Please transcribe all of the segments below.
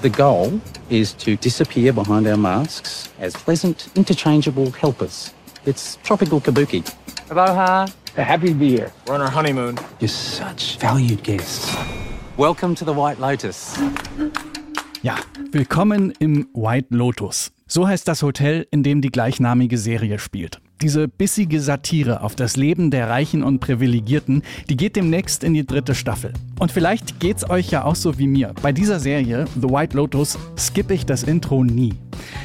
The goal is to disappear behind our masks as pleasant, interchangeable helpers. It's tropical kabuki. Aloha. Happy to be here. We're on our honeymoon. You're such valued guests. Welcome to the White Lotus. Ja, willkommen im White Lotus. So heißt das Hotel, in dem die gleichnamige Serie spielt. Diese bissige Satire auf das Leben der Reichen und Privilegierten, die geht demnächst in die dritte Staffel. Und vielleicht geht's euch ja auch so wie mir. Bei dieser Serie, The White Lotus, skippe ich das Intro nie.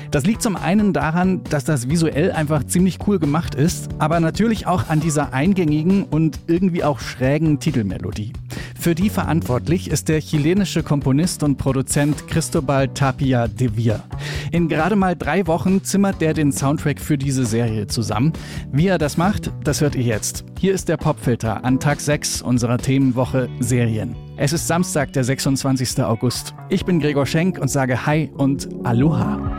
Das liegt zum einen daran, dass das visuell einfach ziemlich cool gemacht ist, aber natürlich auch an dieser eingängigen und irgendwie auch schrägen Titelmelodie. Für die verantwortlich ist der chilenische Komponist und Produzent Cristobal Tapia de Villa. In gerade mal drei Wochen zimmert der den Soundtrack für diese Serie zusammen. Wie er das macht, das hört ihr jetzt. Hier ist der Popfilter an Tag 6 unserer Themenwoche Serien. Es ist Samstag, der 26. August. Ich bin Gregor Schenk und sage Hi und Aloha.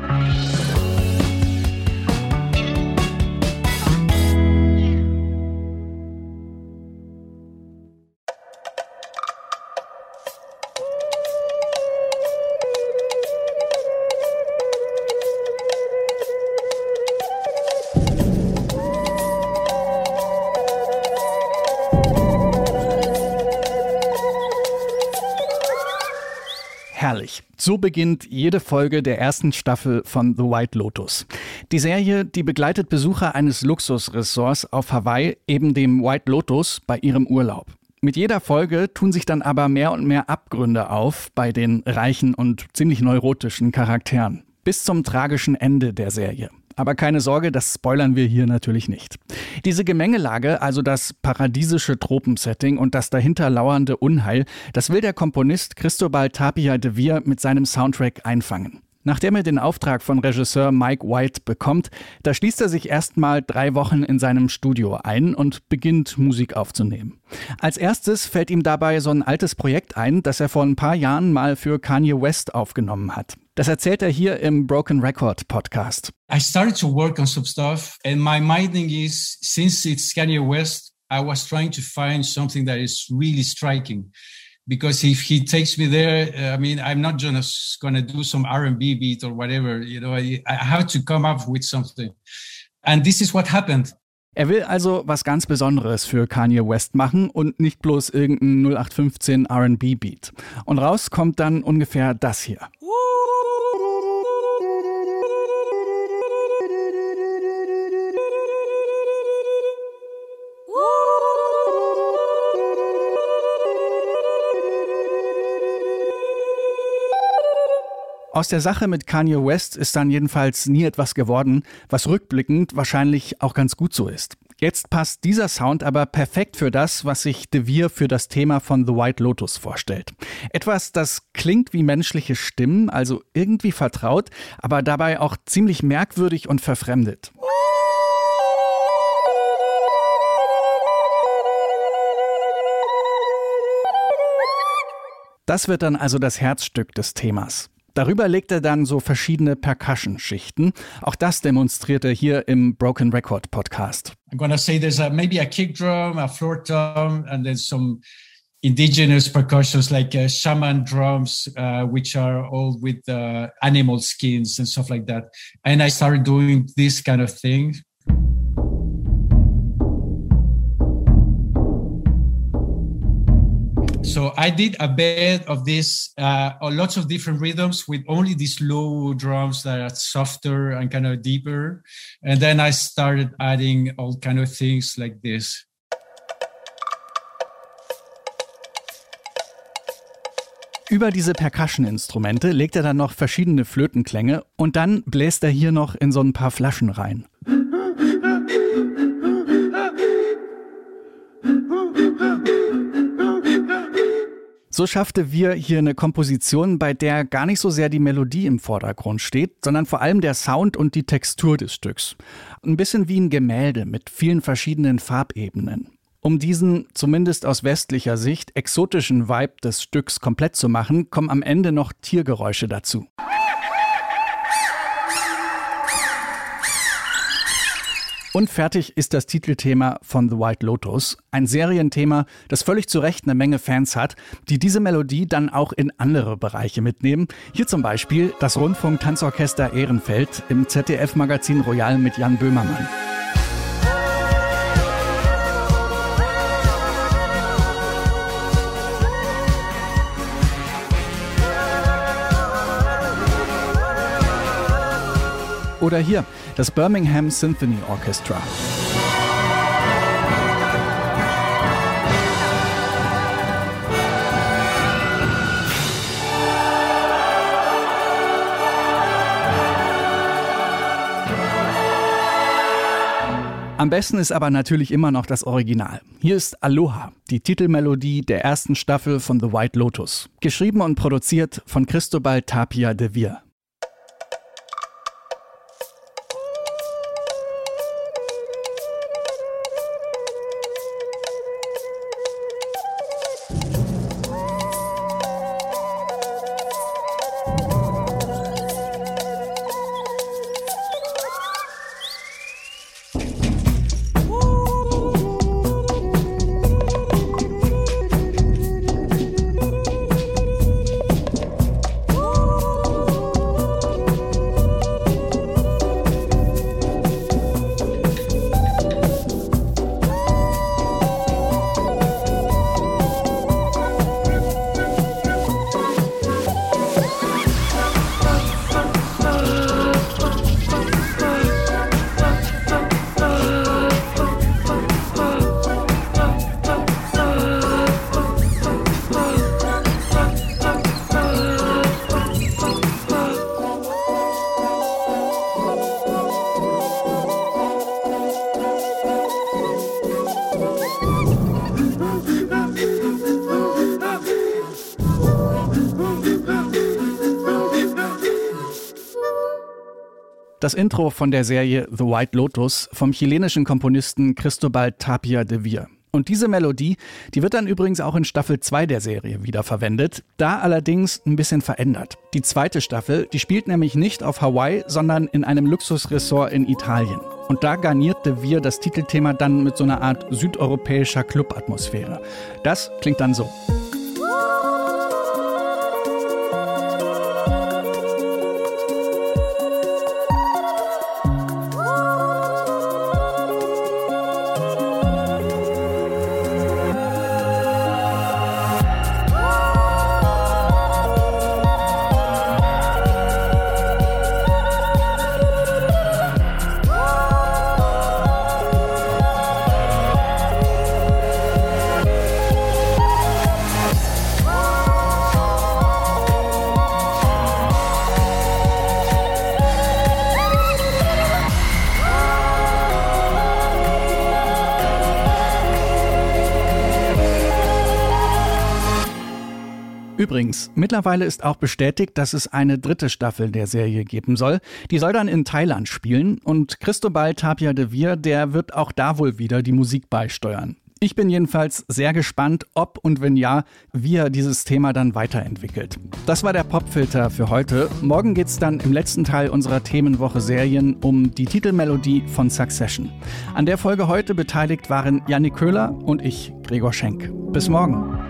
Herrlich. So beginnt jede Folge der ersten Staffel von The White Lotus. Die Serie, die begleitet Besucher eines Luxusressorts auf Hawaii, eben dem White Lotus, bei ihrem Urlaub. Mit jeder Folge tun sich dann aber mehr und mehr Abgründe auf bei den reichen und ziemlich neurotischen Charakteren. Bis zum tragischen Ende der Serie. Aber keine Sorge, das spoilern wir hier natürlich nicht. Diese Gemengelage, also das paradiesische Tropensetting und das dahinter lauernde Unheil, das will der Komponist Cristobal Tapia de Vir mit seinem Soundtrack einfangen. Nachdem er den Auftrag von Regisseur Mike White bekommt, da schließt er sich erstmal drei Wochen in seinem Studio ein und beginnt Musik aufzunehmen. Als erstes fällt ihm dabei so ein altes Projekt ein, das er vor ein paar Jahren mal für Kanye West aufgenommen hat. Das erzählt er hier im Broken Record Podcast. I started to work on some stuff and my minding is since it's Kanye West, I was trying to find something that is really striking. Because if he takes me there, uh, I mean, I'm not just going to do some R&B beat or whatever. You know, I, I have to come up with something. And this is what happened. Er will also was ganz Besonderes für Kanye West machen und nicht bloß irgendein 0815 R&B Beat. Und raus kommt dann ungefähr das hier. Aus der Sache mit Kanye West ist dann jedenfalls nie etwas geworden, was rückblickend wahrscheinlich auch ganz gut so ist. Jetzt passt dieser Sound aber perfekt für das, was sich De Vere für das Thema von The White Lotus vorstellt. Etwas, das klingt wie menschliche Stimmen, also irgendwie vertraut, aber dabei auch ziemlich merkwürdig und verfremdet. Das wird dann also das Herzstück des Themas. Darüber legt er dann so verschiedene Percussion-Schichten. Auch das demonstriert er hier im Broken Record Podcast. I'm gonna say there's a, maybe a kick drum, a floor drum, and then some indigenous percussions like uh, shaman drums, uh, which are all with uh, animal skins and stuff like that. And I started doing this kind of thing So I did a bed of this, uh, lots of different rhythms with only these low drums that are softer and kind of deeper. And then I started adding all kind of things like this. Über diese Percussion-Instrumente legt er dann noch verschiedene Flötenklänge und dann bläst er hier noch in so ein paar Flaschen rein. So schaffte wir hier eine Komposition, bei der gar nicht so sehr die Melodie im Vordergrund steht, sondern vor allem der Sound und die Textur des Stücks. Ein bisschen wie ein Gemälde mit vielen verschiedenen Farbebenen. Um diesen, zumindest aus westlicher Sicht, exotischen Vibe des Stücks komplett zu machen, kommen am Ende noch Tiergeräusche dazu. Und fertig ist das Titelthema von The White Lotus. Ein Serienthema, das völlig zu Recht eine Menge Fans hat, die diese Melodie dann auch in andere Bereiche mitnehmen. Hier zum Beispiel das Rundfunk-Tanzorchester Ehrenfeld im ZDF-Magazin Royal mit Jan Böhmermann. Oder hier das Birmingham Symphony Orchestra. Am besten ist aber natürlich immer noch das Original. Hier ist Aloha, die Titelmelodie der ersten Staffel von The White Lotus. Geschrieben und produziert von Cristobal Tapia de Vir. Das Intro von der Serie The White Lotus vom chilenischen Komponisten Cristobal Tapia de Vir. Und diese Melodie, die wird dann übrigens auch in Staffel 2 der Serie wiederverwendet, da allerdings ein bisschen verändert. Die zweite Staffel, die spielt nämlich nicht auf Hawaii, sondern in einem Luxusressort in Italien. Und da garnierte wir das Titelthema dann mit so einer Art südeuropäischer Clubatmosphäre. Das klingt dann so. Übrigens, mittlerweile ist auch bestätigt, dass es eine dritte Staffel der Serie geben soll. Die soll dann in Thailand spielen und Cristobal Tapia de Vir, der wird auch da wohl wieder die Musik beisteuern. Ich bin jedenfalls sehr gespannt, ob und wenn ja, wie er dieses Thema dann weiterentwickelt. Das war der Popfilter für heute. Morgen geht es dann im letzten Teil unserer Themenwoche Serien um die Titelmelodie von Succession. An der Folge heute beteiligt waren Janik Köhler und ich, Gregor Schenk. Bis morgen.